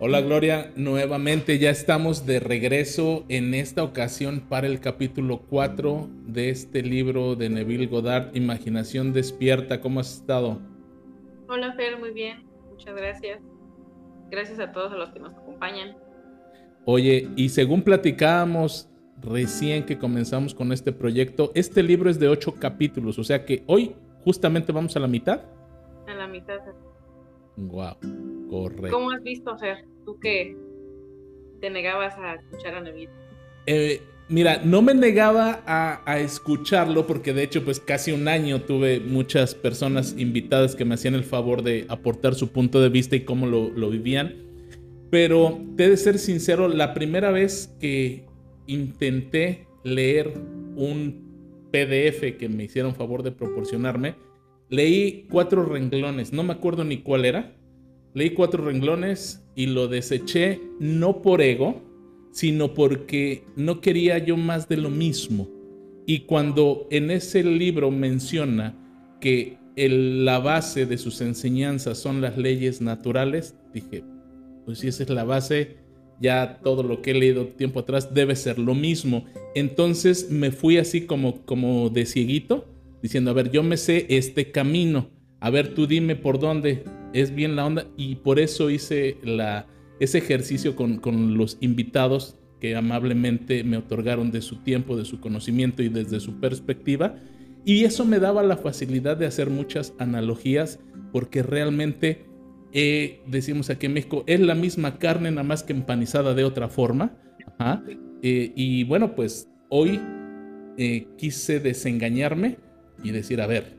Hola Gloria, nuevamente ya estamos de regreso en esta ocasión para el capítulo 4 de este libro de Neville Goddard, Imaginación Despierta. ¿Cómo has estado? Hola Fer, muy bien, muchas gracias. Gracias a todos los que nos acompañan. Oye, y según platicábamos recién que comenzamos con este proyecto, este libro es de ocho capítulos, o sea que hoy justamente vamos a la mitad. A la mitad. Wow, correcto. ¿Cómo has visto, Fer? Tú que te negabas a escuchar a Neville. Eh, mira, no me negaba a, escucharlo porque de hecho pues casi un año tuve muchas personas invitadas que me hacían el favor de aportar su punto de vista y cómo lo, lo vivían. Pero te de ser sincero, la primera vez que intenté leer un PDF que me hicieron favor de proporcionarme, leí cuatro renglones, no me acuerdo ni cuál era. Leí cuatro renglones y lo deseché no por ego, sino porque no quería yo más de lo mismo. Y cuando en ese libro menciona que la base de sus enseñanzas son las leyes naturales, dije, pues si esa es la base, ya todo lo que he leído tiempo atrás debe ser lo mismo. Entonces me fui así como, como de cieguito, diciendo, a ver, yo me sé este camino, a ver, tú dime por dónde es bien la onda. Y por eso hice ese ejercicio con, con los invitados que amablemente me otorgaron de su tiempo, de su conocimiento y desde su perspectiva. Y eso me daba la facilidad de hacer muchas analogías porque realmente eh, decimos aquí en México, es la misma carne nada más que empanizada de otra forma. Eh, y bueno, pues hoy eh, quise desengañarme y decir, a ver,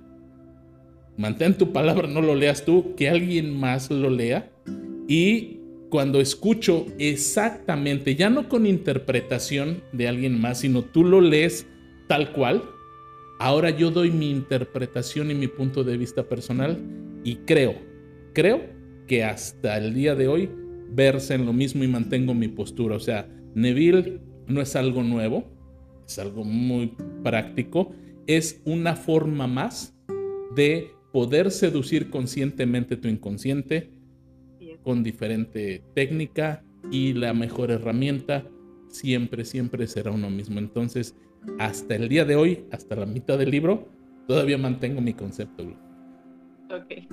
mantén tu palabra, no lo leas tú, que alguien más lo lea. Y cuando escucho exactamente, ya no con interpretación de alguien más, sino tú lo lees tal cual, ahora yo doy mi interpretación y mi punto de vista personal y creo, creo que hasta el día de hoy verse en lo mismo y mantengo mi postura. O sea, Neville no es algo nuevo, es algo muy práctico, es una forma más de poder seducir conscientemente tu inconsciente con diferente técnica y la mejor herramienta siempre, siempre será uno mismo. Entonces, hasta el día de hoy, hasta la mitad del libro, todavía mantengo mi concepto. Ok.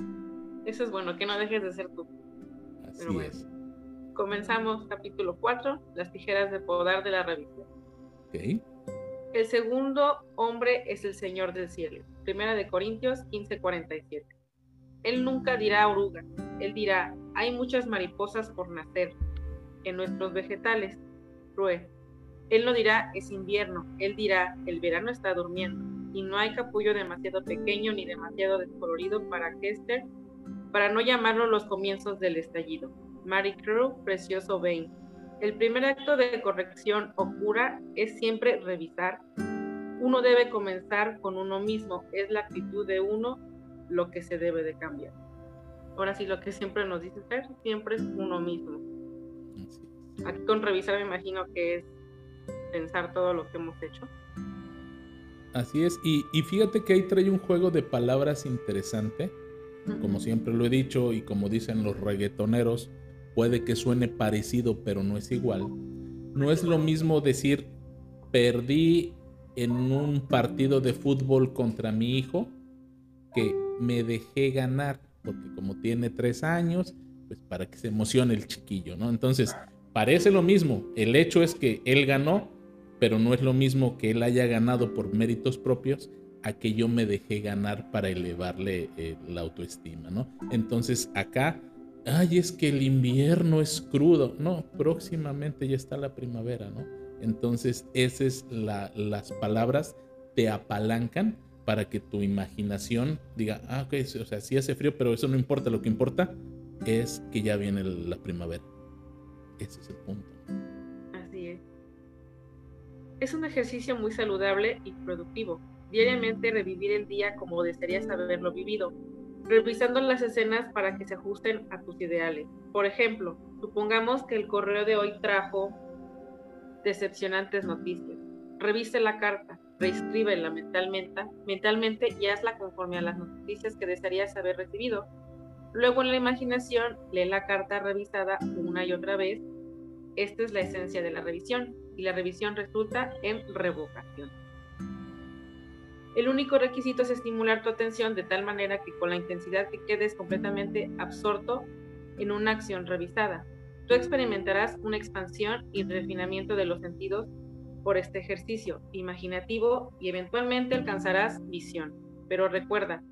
Eso es bueno, que no dejes de ser tú. Así es. Comenzamos capítulo 4, las tijeras de podar de la revista. Okay. El segundo hombre es el Señor del cielo. Primera de Corintios 15:47. Él nunca dirá oruga, él dirá, hay muchas mariposas por nacer en nuestros vegetales. Rue. Él no dirá, es invierno, él dirá, el verano está durmiendo, y no hay capullo demasiado pequeño ni demasiado descolorido para este para no llamarlo los comienzos del estallido. Marie Crew, Precioso Bain. El primer acto de corrección o cura es siempre revisar. Uno debe comenzar con uno mismo. Es la actitud de uno lo que se debe de cambiar. Ahora sí, lo que siempre nos dice ser, siempre es uno mismo. Aquí con revisar me imagino que es pensar todo lo que hemos hecho. Así es, y, y fíjate que ahí trae un juego de palabras interesante como siempre lo he dicho y como dicen los reggaetoneros, puede que suene parecido pero no es igual. No es lo mismo decir perdí en un partido de fútbol contra mi hijo que me dejé ganar, porque como tiene tres años, pues para que se emocione el chiquillo, ¿no? Entonces, parece lo mismo. El hecho es que él ganó, pero no es lo mismo que él haya ganado por méritos propios a que yo me dejé ganar para elevarle eh, la autoestima, ¿no? Entonces acá, ay, es que el invierno es crudo, no, próximamente ya está la primavera, ¿no? Entonces esas la, las palabras te apalancan para que tu imaginación diga, ah, ok, o sea, sí hace frío, pero eso no importa, lo que importa es que ya viene la primavera. Ese es el punto. Así es. Es un ejercicio muy saludable y productivo diariamente revivir el día como desearías haberlo vivido, revisando las escenas para que se ajusten a tus ideales. Por ejemplo, supongamos que el correo de hoy trajo decepcionantes noticias. Revise la carta, reescríbela mentalmente, mentalmente y hazla conforme a las noticias que desearías haber recibido. Luego en la imaginación lee la carta revisada una y otra vez. Esta es la esencia de la revisión y la revisión resulta en revocación. El único requisito es estimular tu atención de tal manera que con la intensidad que quedes completamente absorto en una acción revisada. Tú experimentarás una expansión y refinamiento de los sentidos por este ejercicio imaginativo y eventualmente alcanzarás visión. Pero recuerda,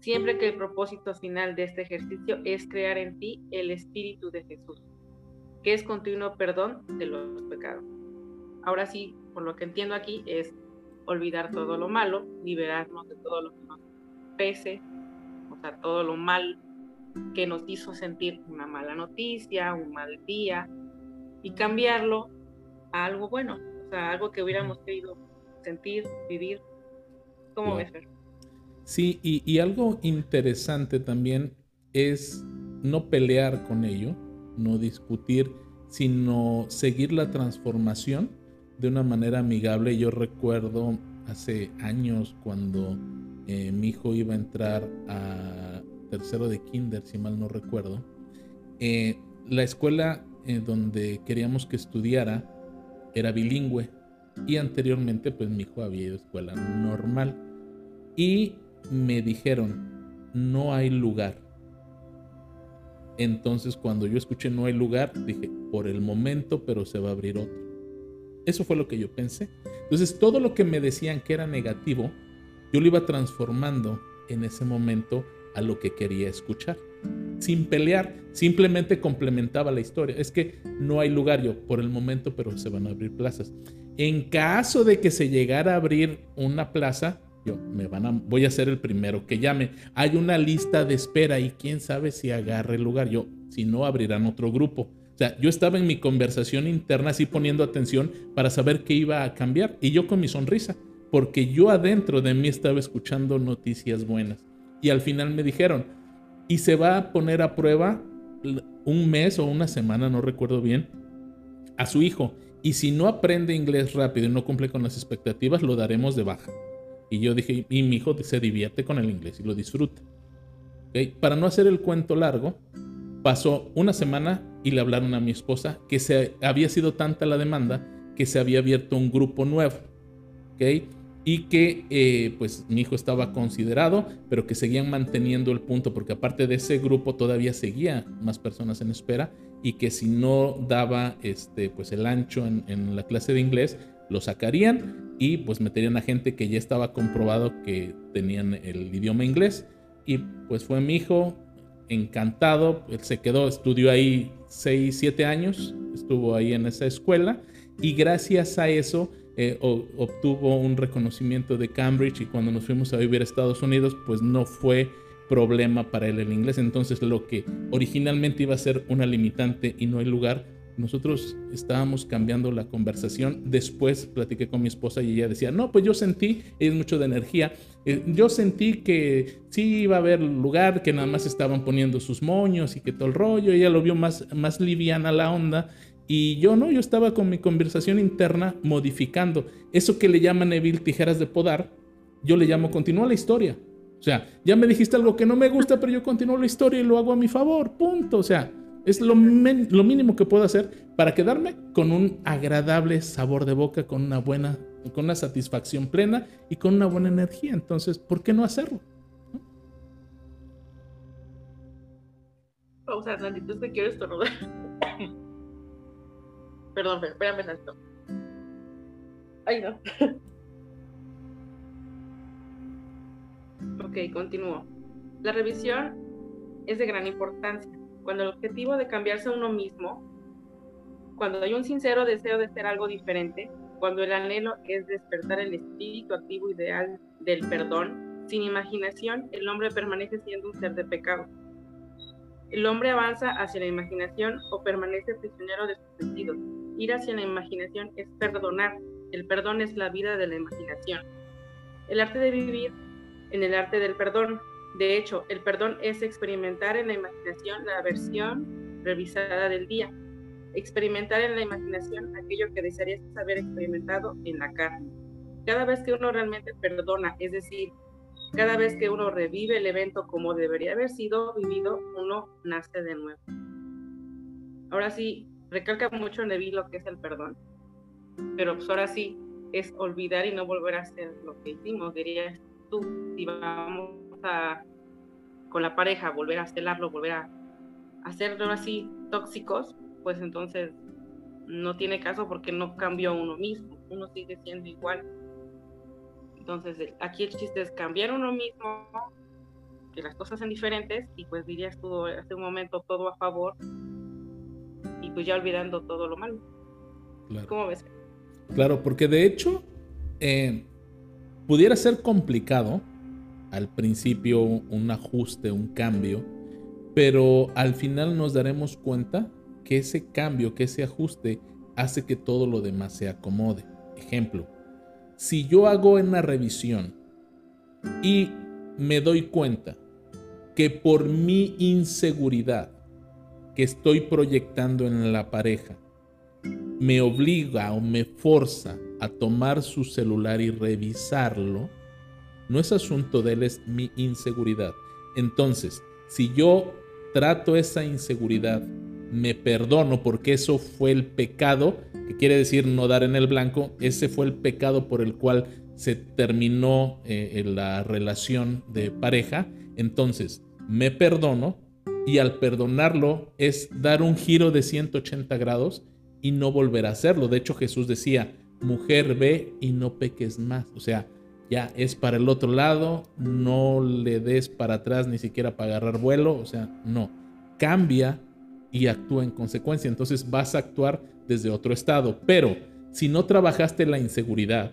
siempre que el propósito final de este ejercicio es crear en ti el Espíritu de Jesús, que es continuo perdón de los pecados. Ahora sí, por lo que entiendo aquí, es olvidar todo lo malo, liberarnos de todo lo que nos pese, o sea, todo lo mal que nos hizo sentir una mala noticia, un mal día, y cambiarlo a algo bueno, o sea, algo que hubiéramos querido sentir, vivir. ¿Cómo ves, Sí, y, y algo interesante también es no pelear con ello, no discutir, sino seguir la transformación de una manera amigable. Yo recuerdo hace años cuando eh, mi hijo iba a entrar a tercero de kinder, si mal no recuerdo. Eh, la escuela eh, donde queríamos que estudiara era bilingüe y anteriormente pues mi hijo había ido a escuela normal y me dijeron no hay lugar entonces cuando yo escuché no hay lugar dije por el momento pero se va a abrir otro eso fue lo que yo pensé. Entonces, todo lo que me decían que era negativo, yo lo iba transformando en ese momento a lo que quería escuchar. Sin pelear, simplemente complementaba la historia. Es que no hay lugar yo por el momento, pero se van a abrir plazas. En caso de que se llegara a abrir una plaza, yo me van a, voy a ser el primero que llame. Hay una lista de espera y quién sabe si agarre el lugar. Yo, si no, abrirán otro grupo. O sea, yo estaba en mi conversación interna así poniendo atención para saber qué iba a cambiar y yo con mi sonrisa, porque yo adentro de mí estaba escuchando noticias buenas. Y al final me dijeron, y se va a poner a prueba un mes o una semana, no recuerdo bien, a su hijo. Y si no aprende inglés rápido y no cumple con las expectativas, lo daremos de baja. Y yo dije, y mi hijo se divierte con el inglés y lo disfruta. Para no hacer el cuento largo, pasó una semana y le hablaron a mi esposa que se había sido tanta la demanda que se había abierto un grupo nuevo, ¿ok? Y que eh, pues mi hijo estaba considerado, pero que seguían manteniendo el punto, porque aparte de ese grupo todavía seguía más personas en espera y que si no daba este, pues el ancho en, en la clase de inglés, lo sacarían y pues meterían a gente que ya estaba comprobado que tenían el idioma inglés. Y pues fue mi hijo, encantado. Él se quedó, estudió ahí 6, 7 años, estuvo ahí en esa escuela y gracias a eso eh, obtuvo un reconocimiento de Cambridge y cuando nos fuimos a vivir a Estados Unidos, pues no fue problema para él el inglés. Entonces lo que originalmente iba a ser una limitante y no hay lugar, nosotros estábamos cambiando la conversación. Después platiqué con mi esposa y ella decía, no, pues yo sentí, es mucho de energía, eh, yo sentí que sí iba a haber lugar, que nada más estaban poniendo sus moños y que todo el rollo. Ella lo vio más, más liviana la onda. Y yo no, yo estaba con mi conversación interna modificando. Eso que le llaman Neville tijeras de podar, yo le llamo continúa la historia. O sea, ya me dijiste algo que no me gusta, pero yo continúo la historia y lo hago a mi favor. Punto. O sea, es lo, lo mínimo que puedo hacer para quedarme con un agradable sabor de boca, con una buena, con una satisfacción plena y con una buena energía. Entonces, ¿por qué no hacerlo? Pausa, Nandito, es que quiero estornudar. Perdón, espérame tanto. Ay, no. ok, continúo. La revisión es de gran importancia cuando el objetivo de cambiarse a uno mismo, cuando hay un sincero deseo de ser algo diferente, cuando el anhelo es despertar el espíritu activo ideal del perdón, sin imaginación, el hombre permanece siendo un ser de pecado. El hombre avanza hacia la imaginación o permanece prisionero de sus sentidos. Ir hacia la imaginación es perdonar. El perdón es la vida de la imaginación. El arte de vivir en el arte del perdón de hecho, el perdón es experimentar en la imaginación la versión revisada del día, experimentar en la imaginación aquello que desearías haber experimentado en la carne. Cada vez que uno realmente perdona, es decir, Cada vez que uno revive el evento como debería haber sido vivido, uno nace de nuevo. Ahora sí, recalca mucho Neville lo que es el perdón. Pero pues ahora sí, es olvidar y no volver a hacer lo que hicimos. Dirías tú, si vamos con la pareja, volver a celarlo, volver a hacerlo así tóxicos, pues entonces no tiene caso porque no cambió uno mismo, uno sigue siendo igual. Entonces, aquí el chiste es cambiar uno mismo, que las cosas sean diferentes y pues dirías tú hace un momento todo a favor y pues ya olvidando todo lo malo. ¿Cómo ves? Claro, porque de hecho eh, pudiera ser complicado al principio un ajuste, un cambio, pero al final nos daremos cuenta que ese cambio, que ese ajuste hace que todo lo demás se acomode. Ejemplo, si yo hago una revisión y me doy cuenta que por mi inseguridad que estoy proyectando en la pareja me obliga o me forza a tomar su celular y revisarlo, no es asunto de él, es mi inseguridad. Entonces, si yo trato esa inseguridad me perdono porque eso fue el pecado, que quiere decir no dar en el blanco, ese fue el pecado por el cual se terminó eh, la relación de pareja, entonces me perdono y al perdonarlo es dar un giro de 180 grados y no volver a hacerlo. De hecho Jesús decía, mujer ve y no peques más, o sea, ya es para el otro lado, no le des para atrás ni siquiera para agarrar vuelo, o sea, no, cambia y actúa en consecuencia. Entonces vas a actuar desde otro estado. Pero si no trabajaste la inseguridad,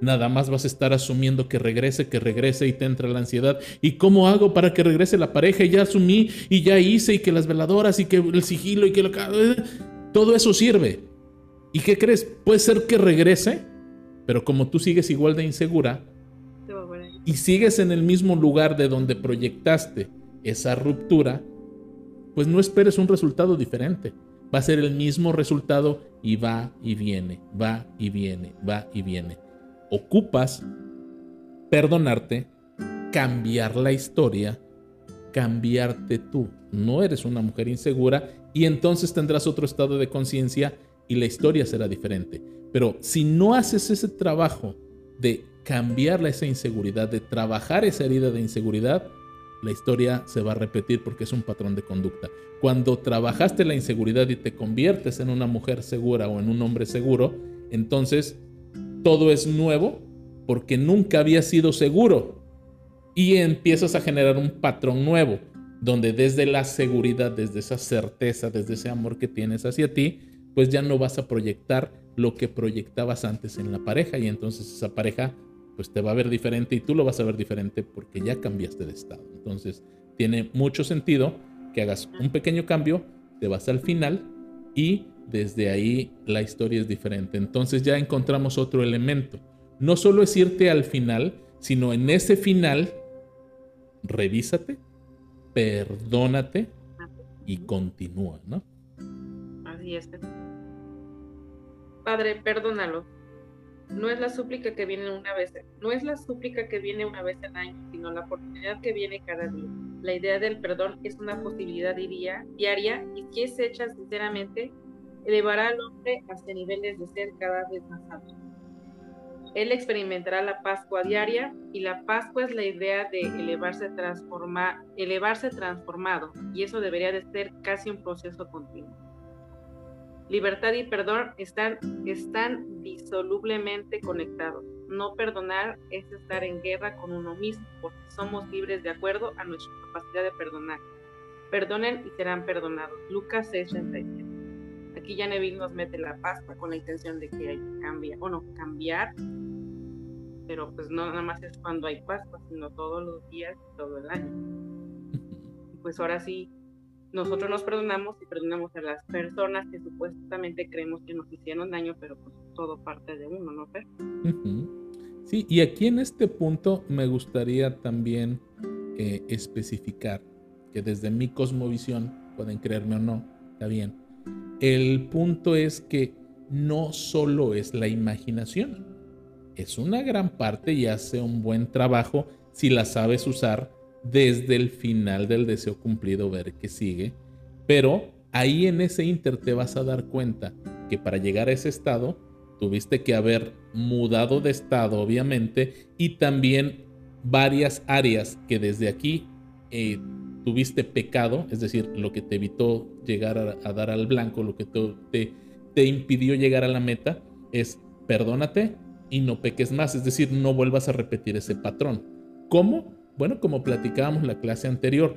nada más vas a estar asumiendo que regrese, que regrese y te entra la ansiedad. ¿Y cómo hago para que regrese la pareja? Y ya asumí y ya hice y que las veladoras y que el sigilo y que lo... todo eso sirve. ¿Y qué crees? Puede ser que regrese, pero como tú sigues igual de insegura y sigues en el mismo lugar de donde proyectaste esa ruptura, pues no esperes un resultado diferente. Va a ser el mismo resultado y va y viene, va y viene, va y viene. Ocupas perdonarte, cambiar la historia, cambiarte tú. No eres una mujer insegura y entonces tendrás otro estado de conciencia y la historia será diferente. Pero si no haces ese trabajo de cambiar esa inseguridad, de trabajar esa herida de inseguridad, la historia se va a repetir porque es un patrón de conducta. Cuando trabajaste la inseguridad y te conviertes en una mujer segura o en un hombre seguro, entonces todo es nuevo porque nunca había sido seguro. Y empiezas a generar un patrón nuevo, donde desde la seguridad, desde esa certeza, desde ese amor que tienes hacia ti, pues ya no vas a proyectar lo que proyectabas antes en la pareja y entonces esa pareja pues te va a ver diferente y tú lo vas a ver diferente porque ya cambiaste de estado. Entonces, tiene mucho sentido que hagas un pequeño cambio, te vas al final y desde ahí la historia es diferente. Entonces ya encontramos otro elemento. No solo es irte al final, sino en ese final, revísate, perdónate y continúa, ¿no? Es. Padre, perdónalo no es la súplica que viene una vez, no es la súplica que viene una vez al año, sino la oportunidad que viene cada día. La idea del perdón es una posibilidad diría, diaria y si es hecha sinceramente, elevará al hombre hacia niveles de ser cada vez más altos. Él experimentará la Pascua diaria y la Pascua es la idea de elevarse, transforma, elevarse transformado y eso debería de ser casi un proceso continuo. Libertad y perdón están, están disolublemente conectados. No perdonar es estar en guerra con uno mismo, porque somos libres de acuerdo a nuestra capacidad de perdonar. Perdonen y serán perdonados. Lucas 6:37. Aquí ya Neville nos mete la pasta con la intención de que hay que cambiar, o no, cambiar, pero pues no nada más es cuando hay Pascua, sino todos los días, todo el año. Pues ahora sí, nosotros nos perdonamos y perdonamos a las personas que supuestamente creemos que nos hicieron daño, pero pues todo parte de uno, ¿no, Fer? Sí, y aquí en este punto me gustaría también eh, especificar que desde mi cosmovisión, pueden creerme o no, está bien, el punto es que no solo es la imaginación, es una gran parte y hace un buen trabajo si la sabes usar desde el final del deseo cumplido, ver qué sigue. Pero ahí en ese inter te vas a dar cuenta que para llegar a ese estado tuviste que haber mudado de estado, obviamente, y también varias áreas que desde aquí eh, tuviste pecado, es decir, lo que te evitó llegar a, dar al blanco, lo que te, te impidió llegar a la meta, es perdónate y no peques más, es decir, no vuelvas a repetir ese patrón. ¿Cómo? Bueno, como platicábamos la clase anterior,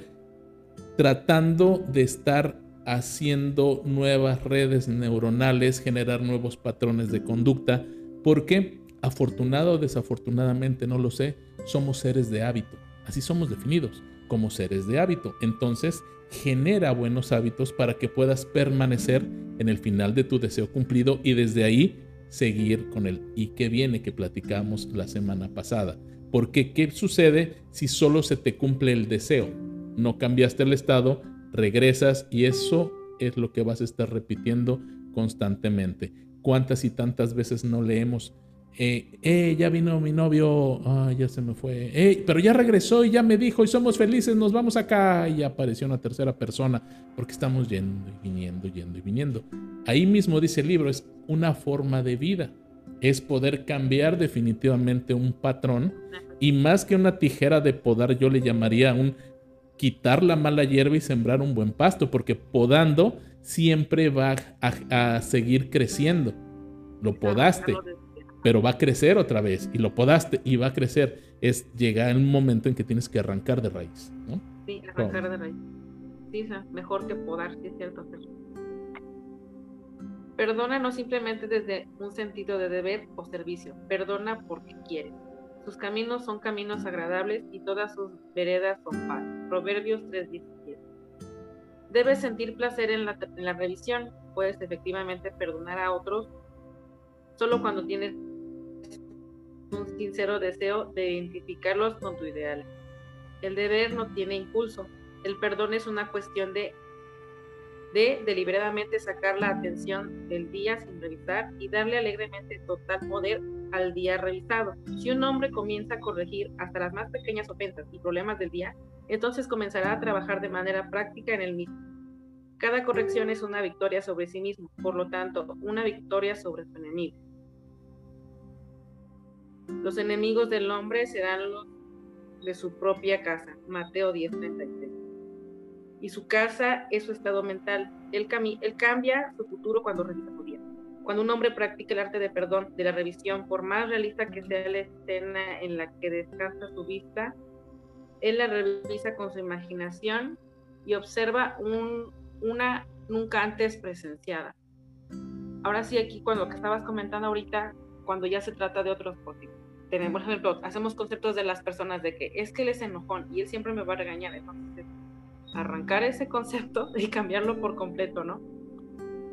tratando de estar haciendo nuevas redes neuronales, generar nuevos patrones de conducta, porque afortunado o desafortunadamente, no lo sé, somos seres de hábito. Así somos definidos como seres de hábito. Entonces, genera buenos hábitos para que puedas permanecer en el final de tu deseo cumplido y desde ahí seguir con el y qué viene que platicamos la semana pasada. Porque ¿qué sucede si solo se te cumple el deseo? No cambiaste el estado, regresas y eso es lo que vas a estar repitiendo constantemente. ¿Cuántas y tantas veces no leemos? Eh, eh, ya vino mi novio, ah, ya se me fue, eh, pero ya regresó y ya me dijo y somos felices, nos vamos acá y apareció una tercera persona porque estamos yendo y viniendo, yendo y viniendo. Ahí mismo dice el libro, es una forma de vida, es poder cambiar definitivamente un patrón y más que una tijera de podar yo le llamaría un quitar la mala hierba y sembrar un buen pasto, porque podando siempre va a, seguir creciendo. Lo podaste, pero va a crecer otra vez, y lo podaste y va a crecer. Es llegar un momento en que tienes que arrancar de raíz, ¿no? Sí, arrancar de raíz. Sí, mejor que podar, sí es cierto. Perdona no simplemente desde un sentido de deber o servicio, perdona porque quieres. Sus caminos son caminos agradables y todas sus veredas son paz. Proverbios 3:17. Debes sentir placer en la, en la revisión. Puedes efectivamente perdonar a otros solo cuando tienes un sincero deseo de identificarlos con tu ideal. El deber no tiene impulso. El perdón es una cuestión de de deliberadamente sacar la atención del día sin revisar y darle alegremente total poder al día revisado. Si un hombre comienza a corregir hasta las más pequeñas ofensas y problemas del día, entonces comenzará a trabajar de manera práctica en el mismo. Cada corrección es una victoria sobre sí mismo, por lo tanto, una victoria sobre su enemigo. Los enemigos del hombre serán los de su propia casa. Mateo 10:33 y su casa es su estado mental. Él, él cambia su futuro cuando revisa su día. Cuando un hombre practica el arte de perdón, de la revisión, por más realista que sea la escena en la que descansa su vista, él la revisa con su imaginación y observa un, una nunca antes presenciada. Ahora sí, aquí cuando lo que estabas comentando ahorita, cuando ya se trata de otros cosas, tenemos, por ejemplo, hacemos conceptos de las personas de que es que él es enojón y él siempre me va a regañar, entonces arrancar ese concepto y cambiarlo por completo, ¿no?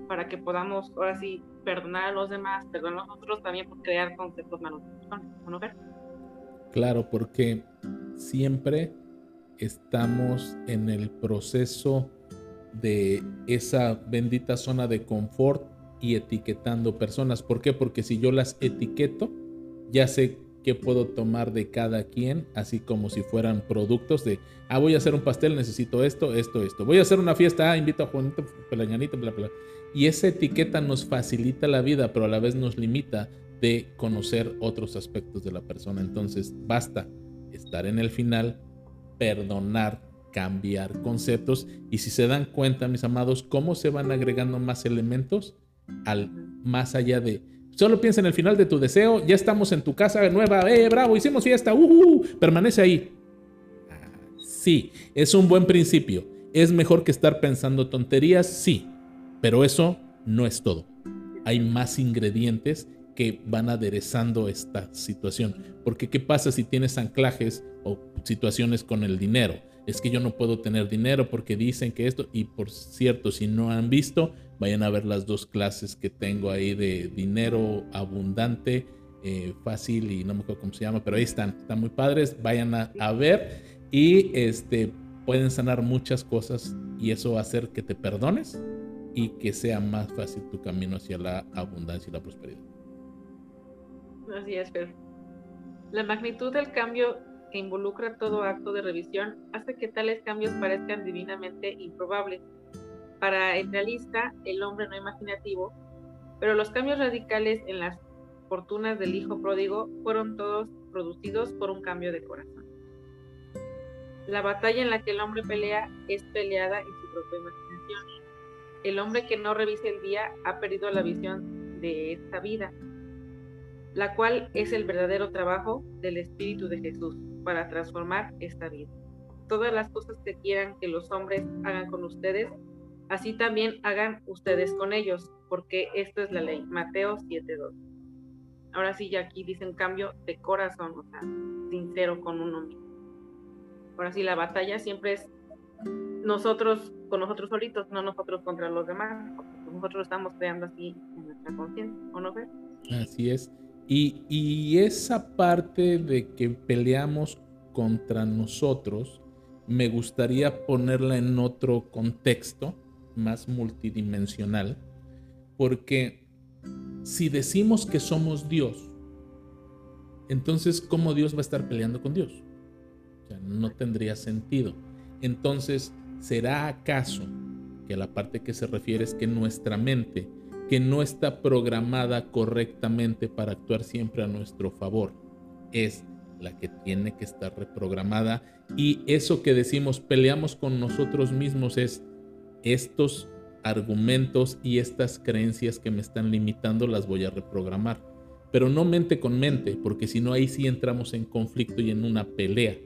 Para que podamos ahora sí perdonar a los demás, perdonar a nosotros también por crear conceptos malos. ¿no, Claro, porque siempre estamos en el proceso de esa bendita zona de confort y etiquetando personas. ¿Por qué? Porque si yo las etiqueto, ya sé qué puedo tomar de cada quien, así como si fueran productos de, ah, voy a hacer un pastel, necesito esto, esto, esto. Voy a hacer una fiesta, ah, invito a Juanito, Pelañanito, bla, bla. Y esa etiqueta nos facilita la vida, pero a la vez nos limita de conocer otros aspectos de la persona. Entonces, basta estar en el final, perdonar, cambiar conceptos. Y si se dan cuenta, mis amados, cómo se van agregando más elementos al más allá de Solo piensa en el final de tu deseo. Ya estamos en tu casa nueva. ¡Eh, bravo! Hicimos fiesta. ¡Uh! Permanece ahí. sí, es un buen principio. ¿Es mejor que estar pensando tonterías? Sí. Pero eso no es todo. Hay más ingredientes que van aderezando esta situación. Porque ¿qué pasa si tienes anclajes o situaciones con el dinero? Es que yo no puedo tener dinero porque dicen que esto, y por cierto, si no han visto, Vayan a ver las dos clases que tengo ahí de dinero abundante, eh, fácil y no me acuerdo cómo se llama, pero ahí están, están muy padres. Vayan a, ver y este, pueden sanar muchas cosas y eso va a hacer que te perdones y que sea más fácil tu camino hacia la abundancia y la prosperidad. Así es, pero la magnitud del cambio que involucra todo acto de revisión hace que tales cambios parezcan divinamente improbables. Para el realista, el hombre no imaginativo, pero los cambios radicales en las fortunas del hijo pródigo fueron todos producidos por un cambio de corazón. La batalla en la que el hombre pelea es peleada en su propia imaginación. El hombre que no revise el día ha perdido la visión de esta vida, la cual es el verdadero trabajo del Espíritu de Jesús para transformar esta vida. Todas las cosas que quieran que los hombres hagan con ustedes, así también hagan ustedes con ellos, porque esto es la ley. Mateo 7.2. Ahora sí, ya aquí dicen cambio de corazón, o sea, sincero con uno mismo. Ahora sí, la batalla siempre es nosotros con nosotros solitos, no nosotros contra los demás. Nosotros estamos creando así en nuestra conciencia, ¿o no, Así es. Y, esa parte de que peleamos contra nosotros, me gustaría ponerla en otro contexto más multidimensional, porque si decimos que somos Dios, entonces ¿cómo Dios va a estar peleando con Dios? No tendría sentido. Entonces, ¿será acaso que la parte que se refiere es que nuestra mente, que no está programada correctamente para actuar siempre a nuestro favor, es la que tiene que estar reprogramada? Y eso que decimos, peleamos con nosotros mismos, es estos argumentos y estas creencias que me están limitando las voy a reprogramar. Pero no mente con mente, porque si no ahí sí entramos en conflicto y en una pelea,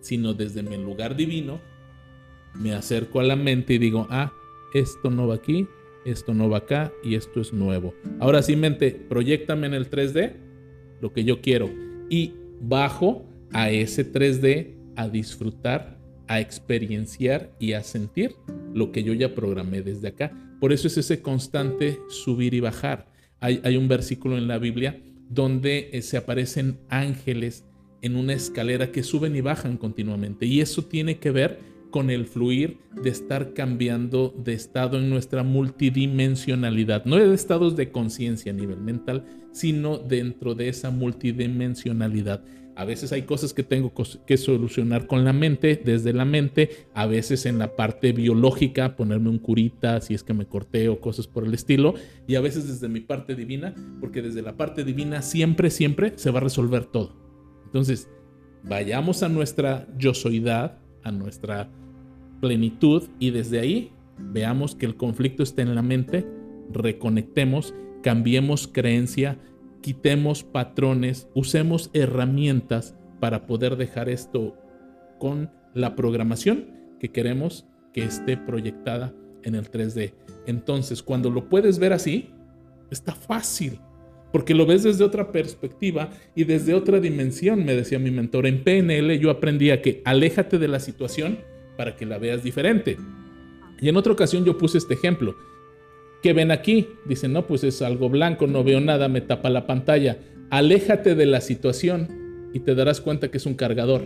sino desde mi lugar divino, me acerco a la mente y digo, ah, esto no va aquí, esto no va acá y esto es nuevo. Ahora sí, mente, proyectame en el 3D lo que yo quiero y bajo a ese 3D a disfrutar a experienciar y a sentir lo que yo ya programé desde acá. Por eso es ese constante subir y bajar. Hay, un versículo en la Biblia donde eh, se aparecen ángeles en una escalera que suben y bajan continuamente. Y eso tiene que ver con el fluir de estar cambiando de estado en nuestra multidimensionalidad. No de estados de conciencia a nivel mental, sino dentro de esa multidimensionalidad. A veces hay cosas que tengo que solucionar con la mente, desde la mente, a veces en la parte biológica, ponerme un curita si es que me corté o cosas por el estilo, y a veces desde mi parte divina, porque desde la parte divina siempre, siempre se va a resolver todo. Entonces, vayamos a nuestra yo soydad, nuestra plenitud, y desde ahí veamos que el conflicto está en la mente, reconectemos, cambiemos creencia, quitemos patrones, usemos herramientas para poder dejar esto con la programación que queremos que esté proyectada en el 3D. Entonces, cuando lo puedes ver así, está fácil, porque lo ves desde otra perspectiva y desde otra dimensión, me decía mi mentor. En PNL yo aprendí a que aléjate de la situación para que la veas diferente. Y en otra ocasión yo puse este ejemplo. ¿Qué ven aquí? Dicen, no, pues es algo blanco, no veo nada, me tapa la pantalla. Aléjate de la situación y te darás cuenta que es un cargador.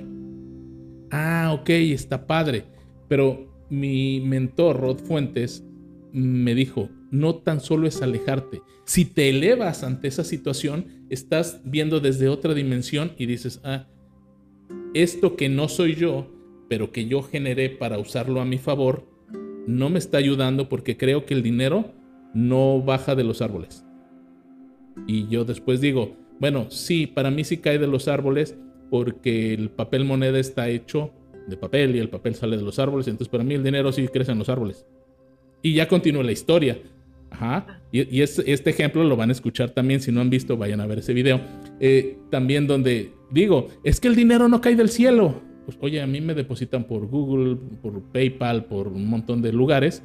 Ah, ok, está padre. Pero mi mentor, Rod Fuentes, me dijo, no tan solo es alejarte. Si te elevas ante esa situación, estás viendo desde otra dimensión y dices, ah, esto que no soy yo, pero que yo generé para usarlo a mi favor, no me está ayudando porque creo que el dinero no baja de los árboles. Y yo después digo, bueno, sí, para mí sí cae de los árboles porque el papel moneda está hecho de papel y el papel sale de los árboles, entonces para mí el dinero sí crece en los árboles. Y ya continúa la historia. Ajá. Y, este ejemplo lo van a escuchar también, si no han visto, vayan a ver ese video. Eh, también donde digo, es que el dinero no cae del cielo. Pues, oye, a mí me depositan por Google, por PayPal, por un montón de lugares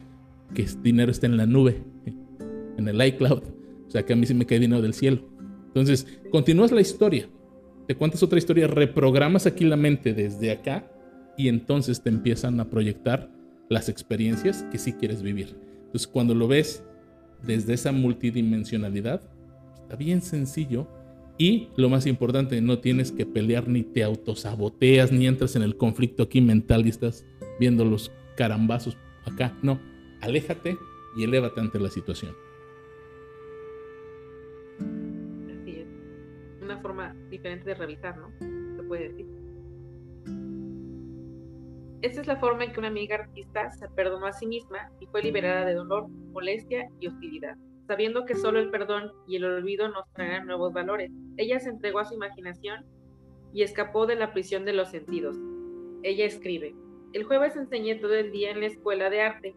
que el dinero está en la nube, en el iCloud. O sea que a mí sí me cae dinero del cielo. Entonces, continúas la historia, te cuentas otra historia, reprogramas aquí la mente desde acá y entonces te empiezan a proyectar las experiencias que sí quieres vivir. Entonces, cuando lo ves desde esa multidimensionalidad, está bien sencillo y lo más importante, no tienes que pelear ni te autosaboteas ni entras en el conflicto aquí mental y estás viendo los carambazos acá. No, aléjate y elévate ante la situación. Así es. Una forma diferente de revisar, ¿no? Se puede decir. Esta es la forma en que una amiga artista se perdonó a sí misma y fue liberada de dolor, molestia y hostilidad, sabiendo que solo el perdón y el olvido nos traerán nuevos valores. Ella se entregó a su imaginación y escapó de la prisión de los sentidos. Ella escribe, el jueves enseñé todo el día en la escuela de arte.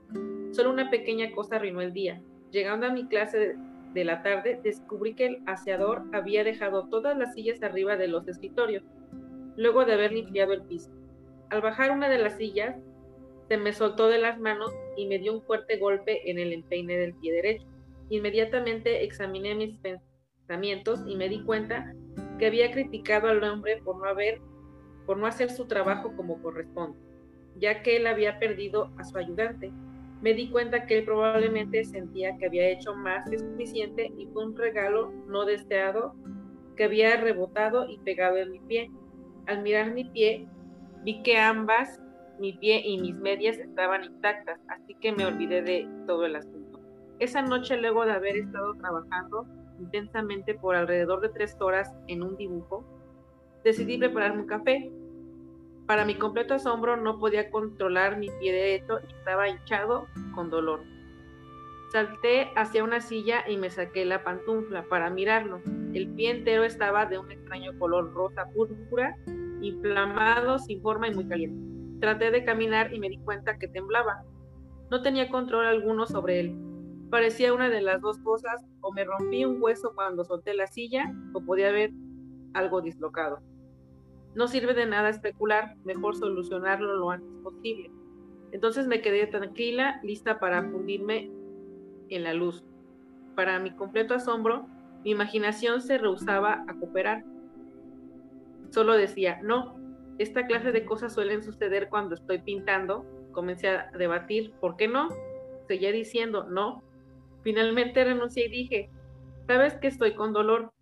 Solo una pequeña cosa arruinó el día. Llegando a mi clase de, la tarde, descubrí que el aseador había dejado todas las sillas arriba de los escritorios, luego de haber limpiado el piso. Al bajar una de las sillas, se me soltó de las manos y me dio un fuerte golpe en el empeine del pie derecho. Inmediatamente examiné mis pensamientos y me di cuenta que había criticado al hombre por no haber por no hacer su trabajo como corresponde, ya que él había perdido a su ayudante. Me di cuenta que él probablemente sentía que había hecho más que suficiente y fue un regalo no deseado que había rebotado y pegado en mi pie. Al mirar mi pie, vi que ambas, mi pie y mis medias, estaban intactas, así que me olvidé de todo el asunto. Esa noche, luego de haber estado trabajando intensamente por alrededor de tres horas en un dibujo, decidí prepararme un café. Para mi completo asombro no podía controlar mi pie derecho y estaba hinchado con dolor. Salté hacia una silla y me saqué la pantufla para mirarlo. El pie entero estaba de un extraño color rosa púrpura, inflamado, sin forma y muy caliente. Traté de caminar y me di cuenta que temblaba. No tenía control alguno sobre él. Parecía una de las dos cosas, o me rompí un hueso cuando solté la silla, o podía haber algo dislocado. No sirve de nada especular, mejor solucionarlo lo antes posible. Entonces me quedé tranquila, lista para fundirme en la luz. Para mi completo asombro, mi imaginación se rehusaba a cooperar. Solo decía, no, esta clase de cosas suelen suceder cuando estoy pintando. Comencé a debatir, ¿por qué no? Seguía diciendo, no. Finalmente renuncié y dije, sabes que estoy con dolor.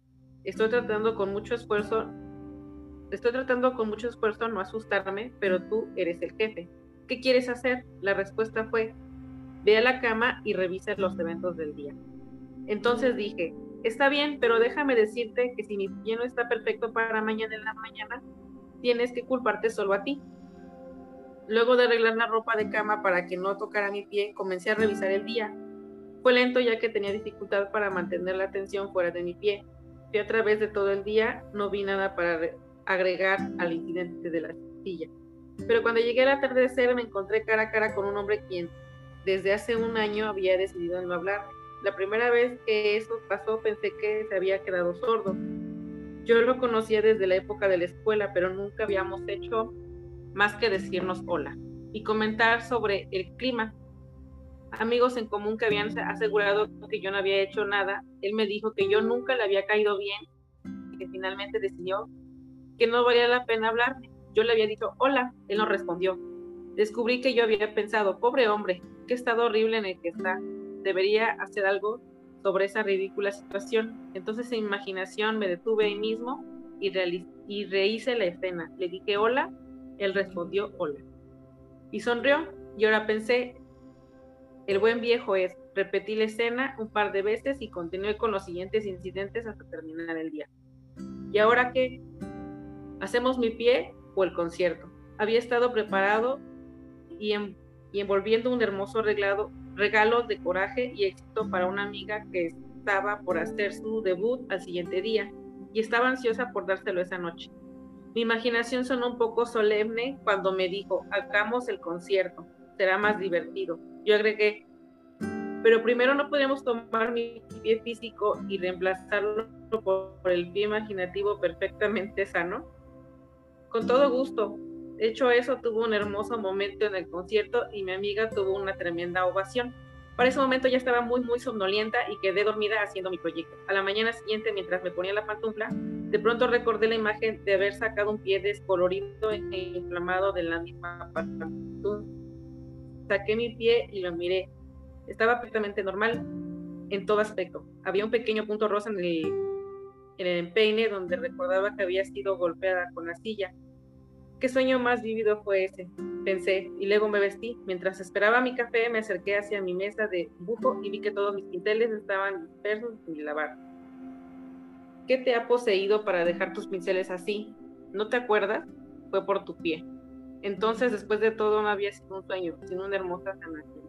Estoy tratando con mucho esfuerzo Estoy tratando con mucho esfuerzo no asustarme, pero tú eres el jefe. ¿Qué quieres hacer? La respuesta fue, ve a la cama y revisa los eventos del día. Entonces dije, está bien, pero déjame decirte que si mi pie no está perfecto para mañana en la mañana, tienes que culparte solo a ti. Luego de arreglar la ropa de cama para que no tocara mi pie, comencé a revisar el día. Fue lento ya que tenía dificultad para mantener la atención fuera de mi pie. Fui a través de todo el día, no vi nada para agregar al incidente de la silla. Pero cuando llegué al atardecer me encontré cara a cara con un hombre quien desde hace un año había decidido no hablar. La primera vez que eso pasó pensé que se había quedado sordo. Yo lo conocía desde la época de la escuela, pero nunca habíamos hecho más que decirnos hola y comentar sobre el clima. Amigos en común que habían asegurado que yo no había hecho nada, él me dijo que yo nunca le había caído bien y que finalmente decidió que no valía la pena hablarme. Yo le había dicho hola, él no respondió. Descubrí que yo había pensado, pobre hombre, qué estado horrible en el que está. Debería hacer algo sobre esa ridícula situación. Entonces en imaginación me detuve ahí mismo y, y rehice la escena. Le dije hola, él respondió hola. Y sonrió y ahora pensé, el buen viejo es, repetí la escena un par de veces y continué con los siguientes incidentes hasta terminar el día. ¿Y ahora qué? ¿Hacemos mi pie o el concierto? Había estado preparado y, envolviendo un hermoso reglado, regalo de coraje y éxito para una amiga que estaba por hacer su debut al siguiente día y estaba ansiosa por dárselo esa noche. Mi imaginación sonó un poco solemne cuando me dijo, hagamos el concierto, será más divertido. Yo agregué, pero primero no podemos tomar mi pie físico y reemplazarlo por el pie imaginativo perfectamente sano. Con todo gusto. De hecho, eso tuvo un hermoso momento en el concierto y mi amiga tuvo una tremenda ovación. Para ese momento ya estaba muy, muy somnolienta y quedé dormida haciendo mi proyecto. A la mañana siguiente, mientras me ponía la pantufla, de pronto recordé la imagen de haber sacado un pie descolorido e inflamado de la misma pantufla. Saqué mi pie y lo miré. Estaba perfectamente normal en todo aspecto. Había un pequeño punto rosa en el en el empeine donde recordaba que había sido golpeada con la silla. ¿Qué sueño más vívido fue ese? Pensé, y luego me vestí. Mientras esperaba mi café, me acerqué hacia mi mesa de dibujo y vi que todos mis pinceles estaban dispersos sin lavar. ¿Qué te ha poseído para dejar tus pinceles así? ¿No te acuerdas? Fue por tu pie. Entonces, después de todo, no había sido un sueño, sino una hermosa sanación.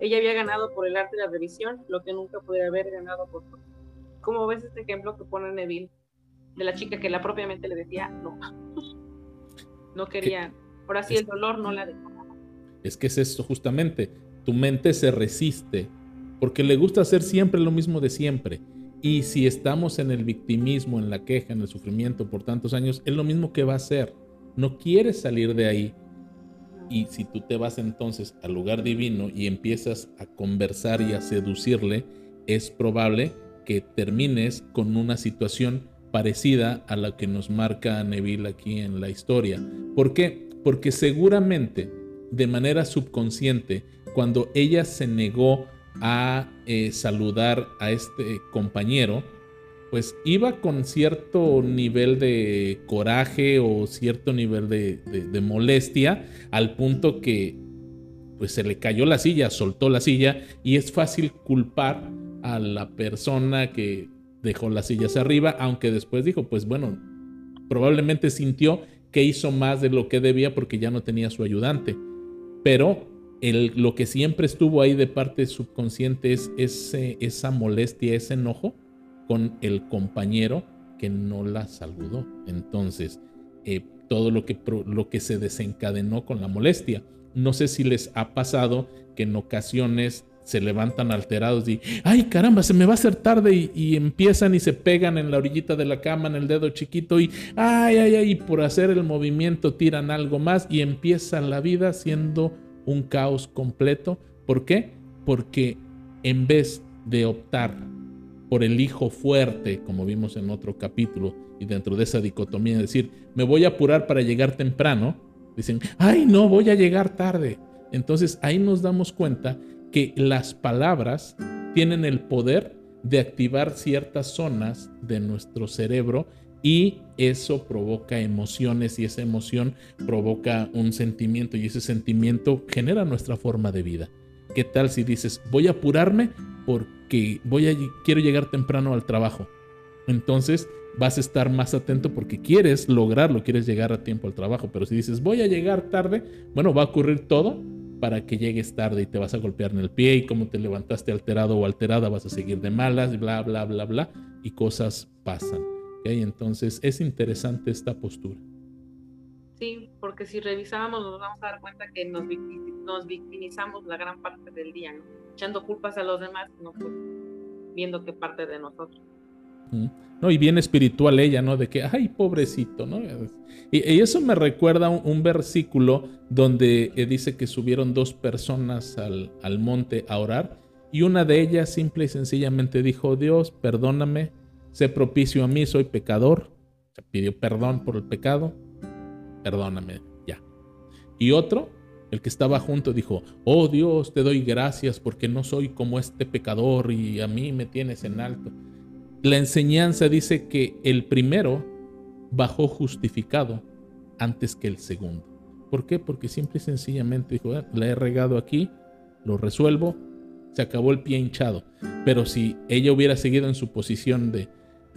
Ella había ganado por el arte de la revisión lo que nunca podría haber ganado por ¿Cómo ves este ejemplo que pone Neville de la chica que la propiamente le decía no? No quería. Ahora sí, el dolor no la dejó. Es que es esto justamente. Tu mente se resiste porque le gusta hacer siempre lo mismo de siempre. Y si estamos en el victimismo, en la queja, en el sufrimiento por tantos años, es lo mismo que va a hacer. No quieres salir de ahí. Y si tú te vas entonces al lugar divino y empiezas a conversar y a seducirle, es probable que termines con una situación parecida a la que nos marca Neville aquí en la historia. ¿Por qué? Porque seguramente de manera subconsciente, cuando ella se negó a eh, saludar a este compañero, pues iba con cierto nivel de coraje o cierto nivel de, molestia al punto que pues se le cayó la silla, soltó la silla y es fácil culpar a la persona que dejó las sillas arriba, aunque después dijo, pues bueno, probablemente sintió que hizo más de lo que debía porque ya no tenía su ayudante. Pero el, lo que siempre estuvo ahí de parte subconsciente es ese, esa molestia, ese enojo con el compañero que no la saludó. Entonces, eh, todo lo que, lo que se desencadenó con la molestia. No sé si les ha pasado que en ocasiones se levantan alterados y, ay caramba, se me va a hacer tarde y, empiezan y se pegan en la orillita de la cama, en el dedo chiquito y, ay, ay, ay, y por hacer el movimiento tiran algo más y empieza la vida siendo un caos completo. ¿Por qué? Porque en vez de optar por el hijo fuerte, como vimos en otro capítulo, y dentro de esa dicotomía, decir, me voy a apurar para llegar temprano, dicen, ay, no, voy a llegar tarde. Entonces ahí nos damos cuenta que las palabras tienen el poder de activar ciertas zonas de nuestro cerebro y eso provoca emociones y esa emoción provoca un sentimiento y ese sentimiento genera nuestra forma de vida. ¿Qué tal si dices, voy a apurarme porque voy a, quiero llegar temprano al trabajo? Entonces vas a estar más atento porque quieres lograrlo, quieres llegar a tiempo al trabajo. Pero si dices, voy a llegar tarde, bueno, va a ocurrir todo para que llegues tarde y te vas a golpear en el pie y como te levantaste alterado o alterada vas a seguir de malas, bla, bla, bla, bla, y cosas pasan. Entonces es interesante esta postura. Sí, porque si revisábamos nos vamos a dar cuenta que nos, victimizamos la gran parte del día, echando culpas a los demás, no pues, viendo qué parte de nosotros. No, y bien espiritual ella, ¿no? De que, ay, pobrecito, ¿no? Y, eso me recuerda un, un versículo donde eh, dice que subieron dos personas al, al monte a orar y una de ellas simple y sencillamente dijo, Dios, perdóname, sé propicio a mí, soy pecador. Se pidió perdón por el pecado, perdóname, ya. Y otro, el que estaba junto, dijo, oh Dios, te doy gracias porque no soy como este pecador y a mí me tienes en alto. La enseñanza dice que el primero bajó justificado antes que el segundo. ¿Por qué? Porque simple y sencillamente dijo, ah, la he regado aquí, lo resuelvo, se acabó el pie hinchado. Pero si ella hubiera seguido en su posición de,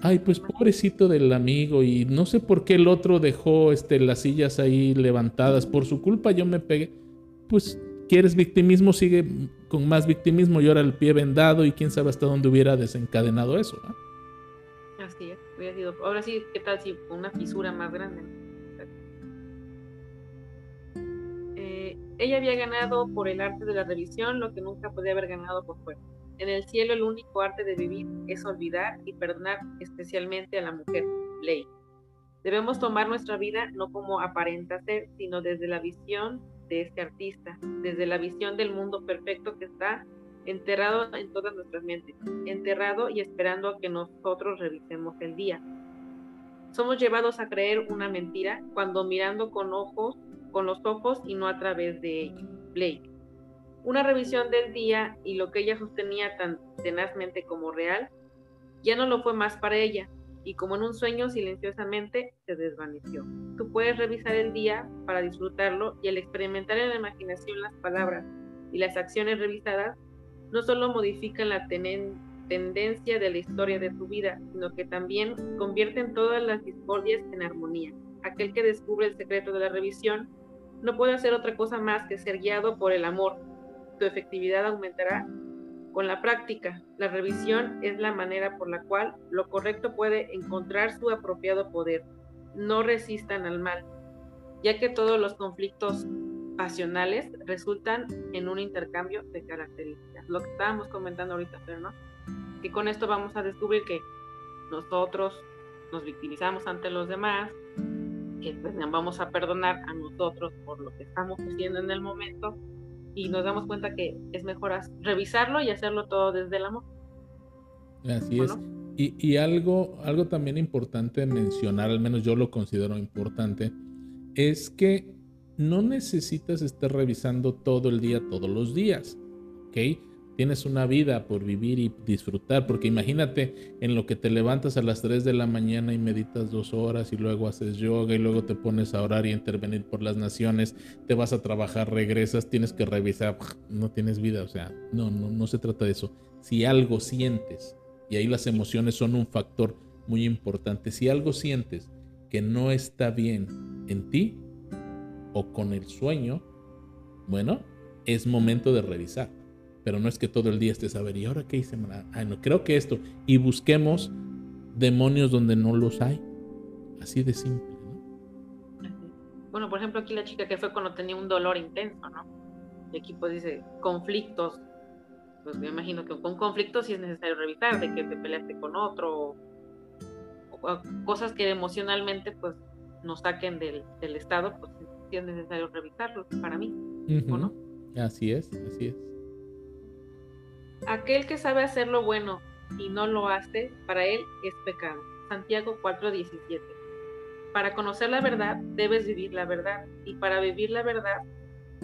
ay, pues pobrecito del amigo y no sé por qué el otro dejó este, las sillas ahí levantadas, por su culpa yo me pegué, pues quieres victimismo, sigue con más victimismo y ahora el pie vendado y quién sabe hasta dónde hubiera desencadenado eso. Es, sido, ahora sí, ¿qué tal si una fisura más grande? Eh, ella había ganado por el arte de la revisión lo que nunca podía haber ganado por fuerza. En el cielo el único arte de vivir es olvidar y perdonar especialmente a la mujer, ley. Debemos tomar nuestra vida no como aparenta ser, sino desde la visión de este artista, desde la visión del mundo perfecto que está enterrado en todas nuestras mentes, enterrado y esperando a que nosotros revisemos el día. Somos llevados a creer una mentira cuando mirando con ojos, con los ojos y no a través de ella. Blake. Una revisión del día y lo que ella sostenía tan tenazmente como real, ya no lo fue más para ella, y como en un sueño silenciosamente se desvaneció. Tú puedes revisar el día para disfrutarlo y al experimentar en la imaginación las palabras y las acciones revisadas, no solo modifican la tendencia de la historia de tu vida, sino que también convierten todas las discordias en armonía. Aquel que descubre el secreto de la revisión no puede hacer otra cosa más que ser guiado por el amor. Tu efectividad aumentará con la práctica. La revisión es la manera por la cual lo correcto puede encontrar su apropiado poder. No resistan al mal, ya que todos los conflictos pasionales resultan en un intercambio de características. Lo que estábamos comentando ahorita, pero no, que con esto vamos a descubrir que nosotros nos victimizamos ante los demás, que pues, vamos a perdonar a nosotros por lo que estamos haciendo en el momento y nos damos cuenta que es mejor revisarlo y hacerlo todo desde el amor. Así es. Y, y, algo, algo también importante mencionar, al menos yo lo considero importante, es que no necesitas estar revisando todo el día, todos los días. ¿Ok? Tienes una vida por vivir y disfrutar, porque imagínate en lo que te levantas a las 3 de la mañana y meditas dos horas y luego haces yoga y luego te pones a orar y a intervenir por las naciones, te vas a trabajar, regresas, tienes que revisar, no tienes vida, o sea, no, no, no se trata de eso. Si algo sientes, y ahí las emociones son un factor muy importante, si algo sientes que no está bien en ti o con el sueño, bueno, es momento de revisar pero no es que todo el día estés a ver, ¿y ahora qué hice? Ay, no, creo que esto. Y busquemos demonios donde no los hay. Así de simple, ¿no? Bueno, por ejemplo, aquí la chica que fue cuando tenía un dolor intenso, ¿no? Y aquí pues dice, conflictos. Pues me imagino que con conflictos sí es necesario revisar, de que te peleaste con otro, cosas que emocionalmente pues nos saquen del, del estado, pues es necesario revisarlo para mí, ¿o no? Así es, así es. Aquel que sabe hacer lo bueno y no lo hace, para él es pecado. Santiago 4:17. Para conocer la verdad, debes vivir la verdad, y para vivir la verdad,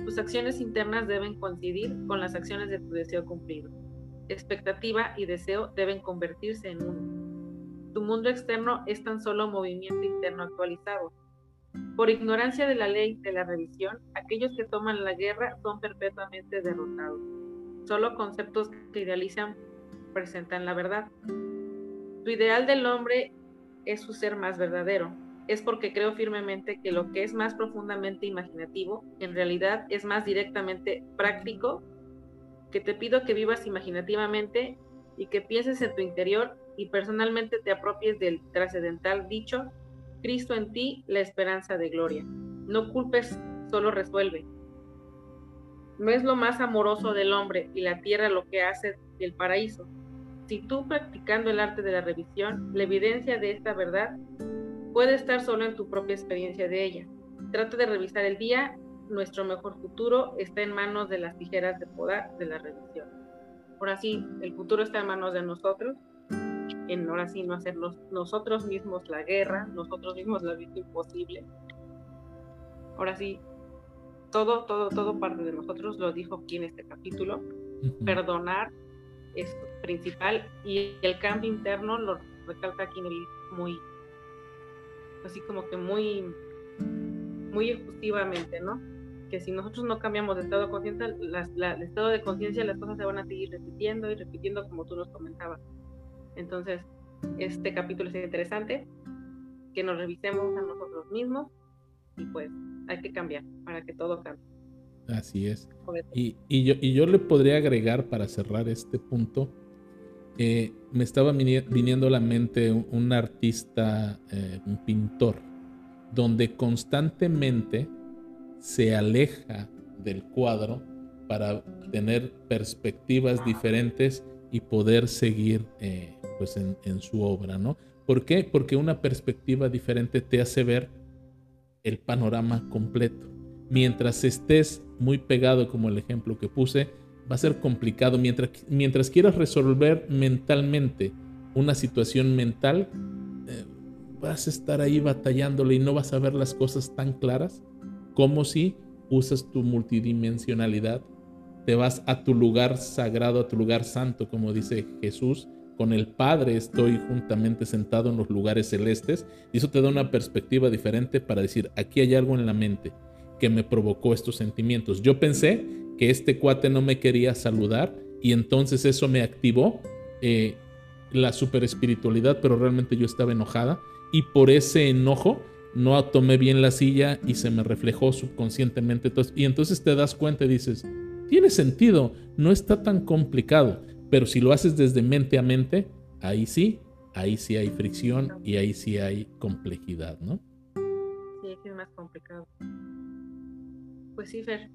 tus acciones internas deben coincidir con las acciones de tu deseo cumplido. Expectativa y deseo deben convertirse en uno. Tu mundo externo es tan solo movimiento interno actualizado. Por ignorancia de la ley de la revisión, aquellos que toman la guerra son perpetuamente derrotados. Solo conceptos que idealizan presentan la verdad. Tu ideal del hombre es su ser más verdadero. Es porque creo firmemente que lo que es más profundamente imaginativo, en realidad es más directamente práctico, que te pido que vivas imaginativamente y que pienses en tu interior y personalmente te apropies del trascendental dicho, Cristo en ti, la esperanza de gloria. No culpes, solo resuelve. No es lo más amoroso del hombre y la tierra lo que hace el paraíso. Si tú practicando el arte de la revisión, la evidencia de esta verdad puede estar solo en tu propia experiencia de ella. Trata de revisar el día, nuestro mejor futuro está en manos de las tijeras de poder de la revisión. Ahora sí, el futuro está en manos de nosotros, en ahora sí no hacernos nosotros mismos la guerra, nosotros mismos la vida imposible. Ahora sí, todo, todo, todo parte de nosotros, lo dijo aquí en este capítulo. Perdonar es principal y el cambio interno lo recalca aquí en el muy, así como que muy, muy efusivamente, ¿no? Que si nosotros no cambiamos de estado de conciencia, el estado de conciencia, las cosas se van a seguir repitiendo y repitiendo como tú nos comentabas. Entonces, este capítulo es interesante, que nos revisemos a nosotros mismos y pues hay que cambiar para que todo cambie. Así es. Y, yo, y yo le podría agregar para cerrar este punto, eh, me estaba viniendo a la mente un, artista, eh, un pintor, donde constantemente se aleja del cuadro para tener perspectivas diferentes y poder seguir eh, pues en, en, su obra, ¿no? ¿Por qué? Porque una perspectiva diferente te hace ver el panorama completo. Mientras estés muy pegado, como el ejemplo que puse, va a ser complicado. Mientras, mientras quieras resolver mentalmente una situación mental, eh, vas a estar ahí batallándole y no vas a ver las cosas tan claras como si usas tu multidimensionalidad, te vas a tu lugar sagrado, a tu lugar santo, como dice Jesús, con el Padre estoy juntamente sentado en los lugares celestes y eso te da una perspectiva diferente para decir, aquí hay algo en la mente que me provocó estos sentimientos. Yo pensé que este cuate no me quería saludar y entonces eso me activó eh, la super espiritualidad, pero realmente yo estaba enojada y por ese enojo no tomé bien la silla y se me reflejó subconscientemente. y entonces te das cuenta y dices, tiene sentido, no está tan complicado, pero si lo haces desde mente a mente, ahí sí, ahí sí hay fricción y ahí sí hay complejidad, ¿no? Sí, es más complicado. Pues sí, Fer,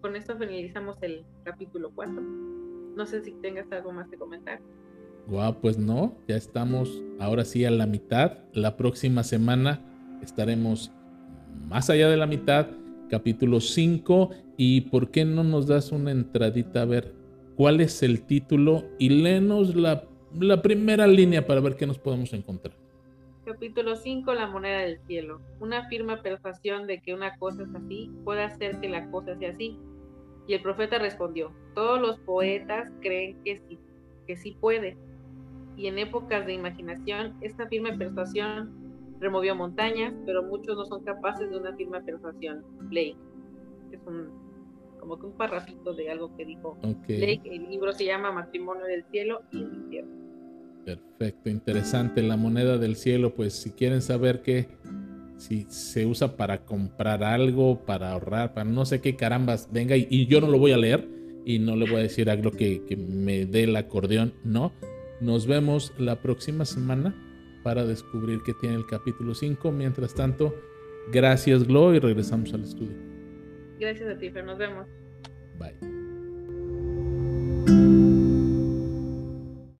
con esto finalizamos el capítulo 4. No sé si tengas algo más que comentar. Guau, pues no, ya estamos ahora sí a la mitad. La próxima semana estaremos más allá de la mitad, capítulo 5. ¿Y por qué no nos das una entradita a ver cuál es el título y léenos la, la primera línea para ver qué nos podemos encontrar? Capítulo 5, la moneda del cielo. Una firme persuasión de que una cosa es así puede hacer que la cosa sea así. Y el profeta respondió, todos los poetas creen que sí, que sí puede. Y en épocas de imaginación, esta firme persuasión removió montañas, pero muchos no son capaces de una firme persuasión. Blake. Es un, como que un parrafito de algo que dijo Blake. El libro se llama Matrimonio del Cielo y el Infierno. Perfecto, interesante. La moneda del cielo, pues si quieren saber qué si se usa para comprar algo, para ahorrar, para no sé qué carambas, venga, y, yo no lo voy a leer y no le voy a decir algo que, que me dé el acordeón, no. Nos vemos la próxima semana para descubrir qué tiene el capítulo 5. Mientras tanto, gracias Glo y regresamos al estudio. Gracias a ti, pero nos vemos. Bye.